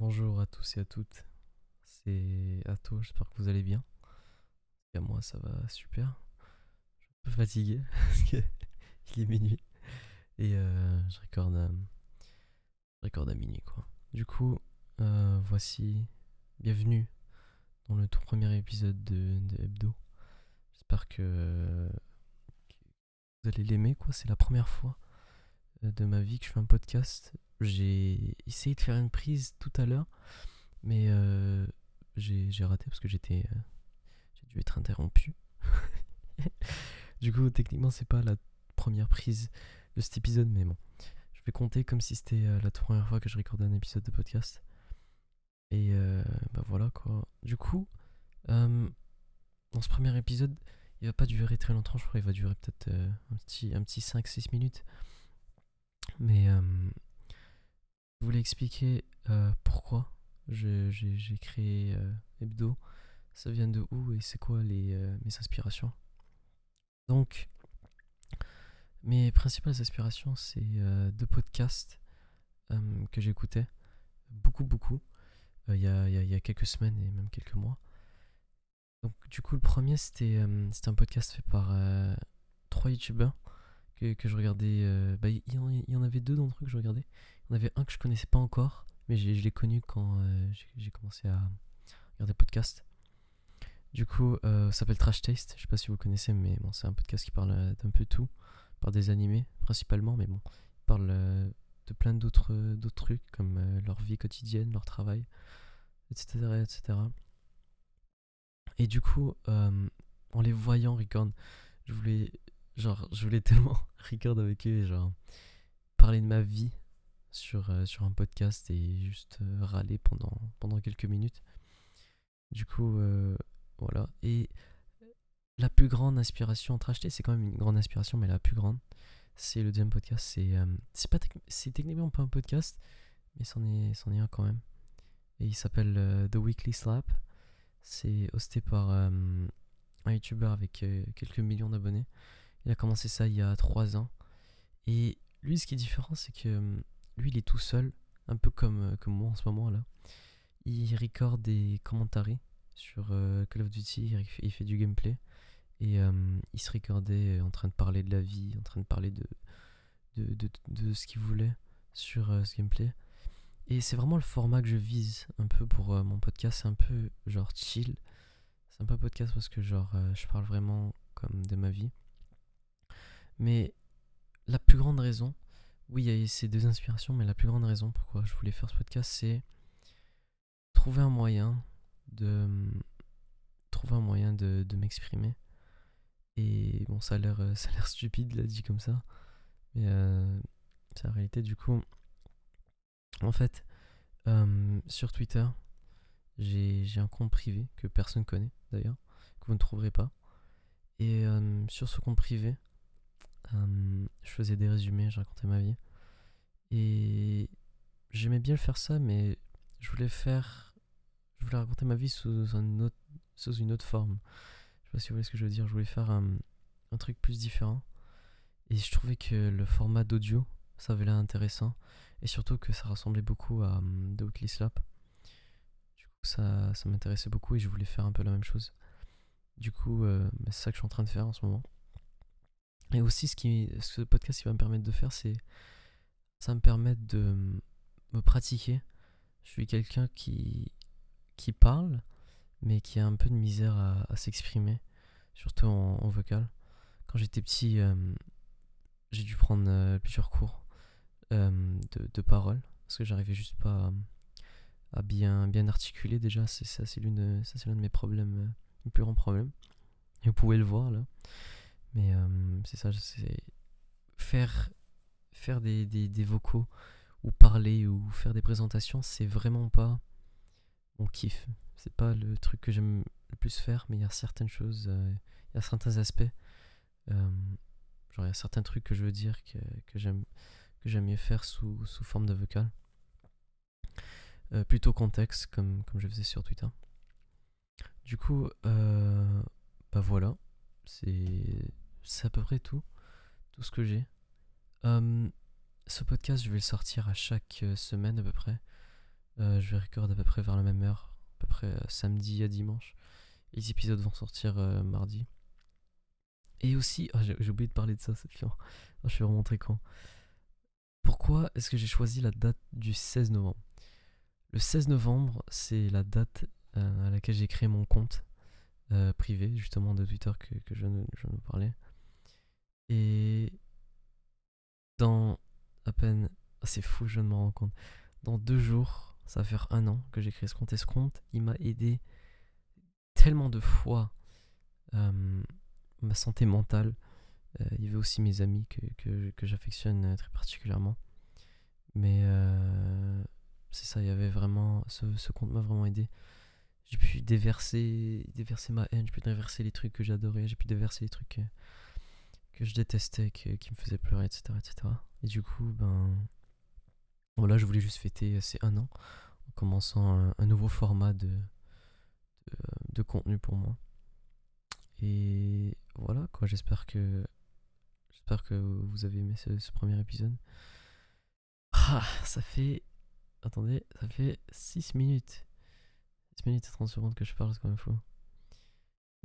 Bonjour à tous et à toutes. C'est Atto, j'espère que vous allez bien. Et à moi, ça va super. Je suis un peu fatigué parce qu'il est minuit. Et euh, je, recorde à, recorde à minuit, quoi. Du coup, euh, voici. Bienvenue dans le tout premier épisode de, Hebdo. J'espère que, que vous allez l'aimer, quoi. C'est la première fois euh, de ma vie que je fais un podcast. J'ai essayé de faire une prise tout à l'heure, mais euh, j'ai raté parce que j'étais euh, j'ai dû être interrompu. du coup, techniquement, c'est pas la première prise de cet épisode, mais bon, je vais compter comme si c'était euh, la première fois que je recordais un épisode de podcast. Et euh, bah voilà quoi. Du coup, dans ce premier épisode, il va pas durer très longtemps, je crois il va durer peut-être un petit, un petit 5-6 minutes. Mais euh, je voulais expliquer euh, pourquoi j'ai créé euh, Hebdo. Ça vient de où et c'est quoi les, euh, mes inspirations? Donc, mes principales aspirations, c'est deux podcasts que j'écoutais beaucoup, beaucoup, il y, a, y a- quelques semaines et même quelques mois. Donc, du coup, le premier, c'était un podcast fait par trois youtubeurs que, je regardais. euh, bah, il y, en, avait deux d'entre eux que je regardais. Il y en avait un que je connaissais pas encore, mais je l'ai connu quand euh, j'ai- commencé à regarder podcast. Du coup, euh, ça s'appelle Trash Taste. Je sais pas si vous connaissez, mais bon, c'est un podcast qui parle d'un peu tout, par des animés principalement, mais bon, il parle de plein d'autres trucs comme leur vie quotidienne, leur travail, etc., etc. Et du coup, en les voyant record, je voulais, genre, je voulais tellement record avec eux et genre parler de ma vie sur, euh, un podcast et juste euh, râler pendant, pendant quelques minutes. Du coup, euh, voilà. Et la plus grande inspiration entre acheter, c'est quand même une grande inspiration, mais la plus grande, c'est le deuxième podcast. C'est techniquement pas un podcast, mais c'en est, c'en est un quand même. Et il s'appelle The Weekly Slap. C'est hosté par un YouTuber avec quelques millions d'abonnés. Il a commencé ça il y a trois ans. Et lui, ce qui est différent, c'est que euh, lui, il est tout seul, un peu comme, euh, comme moi en ce moment là. Il record des commentaires sur euh, Call of Duty, il fait, du gameplay. Et euh, il se recordait en train de parler de la vie, en train de parler de, de, de, ce qu'il voulait sur euh, ce gameplay. Et c'est vraiment le format que je vise un peu pour euh, mon podcast. C'est un peu genre chill. C'est un peu podcast parce que genre euh, je parle vraiment comme de ma vie. Mais la plus grande raison, oui, il y a ces deux inspirations, mais la plus grande raison pourquoi je voulais faire ce podcast, c'est trouver un moyen de trouver un moyen de, m'exprimer. Et bon, ça a l'air euh, ça a l'air stupide là dit comme ça, mais euh, c'est la réalité. Du coup, en fait, euh, sur Twitter, j'ai un compte privé que personne connaît d'ailleurs, que vous ne trouverez pas. Et euh, sur ce compte privé, euh, je faisais des résumés, je racontais ma vie. Et j'aimais bien le faire ça, mais je voulais faire. Je voulais raconter ma vie sous, une autre forme. Je sais pas si vous voyez ce que je veux dire. Je voulais faire un, un truc plus différent. Et je trouvais que le format d'audio, ça avait l'air intéressant. Et surtout que ça ressemblait beaucoup à hum, The Weekly Slap. Du coup, ça, m'intéressait beaucoup et je voulais faire un peu la même chose. Du coup, euh, c'est ça que je suis en train de faire en ce moment. Et aussi, ce, qui, ce podcast qui va me permettre de faire, c'est. Ça me permettre de me pratiquer. Je suis quelqu'un qui, qui parle, mais qui a un peu de misère à, s'exprimer, surtout en, vocal. Quand j'étais petit, euh, j'ai dû prendre euh, plusieurs cours euh, de, de parole, parce que j'arrivais juste pas à, bien, bien articuler déjà. C'est ça, c'est l'un de mes problèmes, mes plus grands problèmes. Et vous pouvez le voir là. Mais euh, c'est ça, c'est faire, faire des, des, des vocaux ou parler ou faire des présentations, c'est vraiment pas mon kiff. C'est pas le truc que j'aime le plus faire, mais il y a certaines choses, euh, il y a certains aspects, euh, genre il y a certains trucs que je veux dire que, que j'aime j'aime mieux faire sous, sous forme de vocal. Plutôt contexte, comme, comme je faisais sur Twitter. Du coup, bah voilà, c'est c'est à peu près tout, tout ce que j'ai. Euh, ce podcast, je vais le sortir à chaque euh, semaine à peu près. Euh, je vais record à peu près vers la même heure, à peu près euh, samedi à dimanche. les épisodes vont sortir mardi. Et aussi, ah, j'ai oublié de parler de ça, c'est chiant. Je suis vraiment très con. Pourquoi est-ce que j'ai choisi la date du 16 novembre? Le 16 novembre, c'est la date à laquelle j'ai créé mon compte privé, justement de Twitter que, que je, je de parler. Et dans à peine. Ah, c'est fou, je ne me rends compte. Dans deux jours, ça va faire un an que j'ai créé ce compte. Et ce compte, il m'a aidé tellement de fois. Euh, ma santé mentale. Euh, il y avait aussi mes amis que, que, j'affectionne très particulièrement. Mais euh, c'est ça, il y avait vraiment. Ce, ce compte m'a vraiment aidé. J'ai pu déverser, déverser ma haine, j'ai pu déverser les trucs que j'adorais, j'ai pu déverser les trucs que je détestais, qui me faisaient pleurer, etc., etc. Et du coup, ben voilà, je voulais juste fêter ces un an en commençant un, nouveau format de, de, contenu pour moi. Et voilà, quoi, j'espère que j'espère que vous avez aimé ce, premier épisode. Ah, ça fait attendez, ça fait 6 minutes. 6 minutes et 30 secondes que je parle, c'est quand même fou.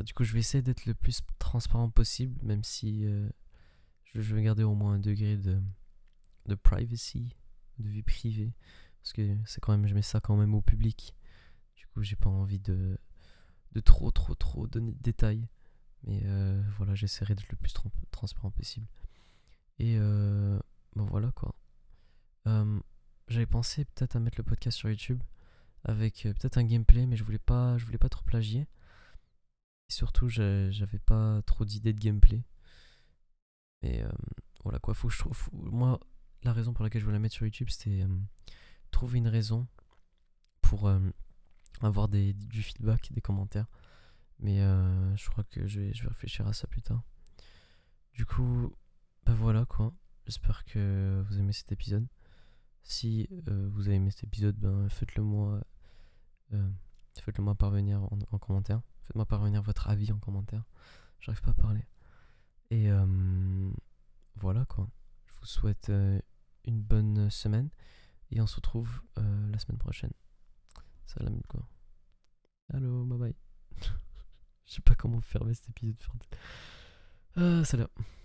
Du coup, je vais essayer d'être le plus transparent possible, même si euh, je, vais garder au moins un degré de, de privacy, de vie privée. Parce que c'est quand même, je mets ça quand même au public. Du coup, j'ai pas envie de, de trop, trop, trop donner de détails. Mais euh, voilà, j'essaierai d'être le plus transparent possible. Et euh, bon, voilà quoi. J'avais pensé peut-être à mettre le podcast sur YouTube avec peut-être un gameplay, mais je voulais pas, je voulais pas trop plagier. Et surtout, j'avais pas trop d'idées de gameplay. Et euh, voilà quoi, faut je trouve. Moi, la raison pour laquelle je voulais la mettre sur YouTube, c'était euh, trouver une raison pour euh, avoir des, du feedback, des commentaires. Mais je crois que je vais, je vais réfléchir à ça plus tard. Du coup, bah voilà quoi. J'espère que vous aimez cet épisode. Si vous avez aimé cet épisode, ben faites-le moi. faites-le moi parvenir en commentaire. Faites-moi parvenir votre avis en commentaire. J'arrive pas à parler. Et euh, voilà quoi. Je vous souhaite euh, une bonne semaine. Et on se retrouve euh, la semaine prochaine. Salam quoi. Allô, bye bye. Je sais pas comment fermer cet épisode. salut.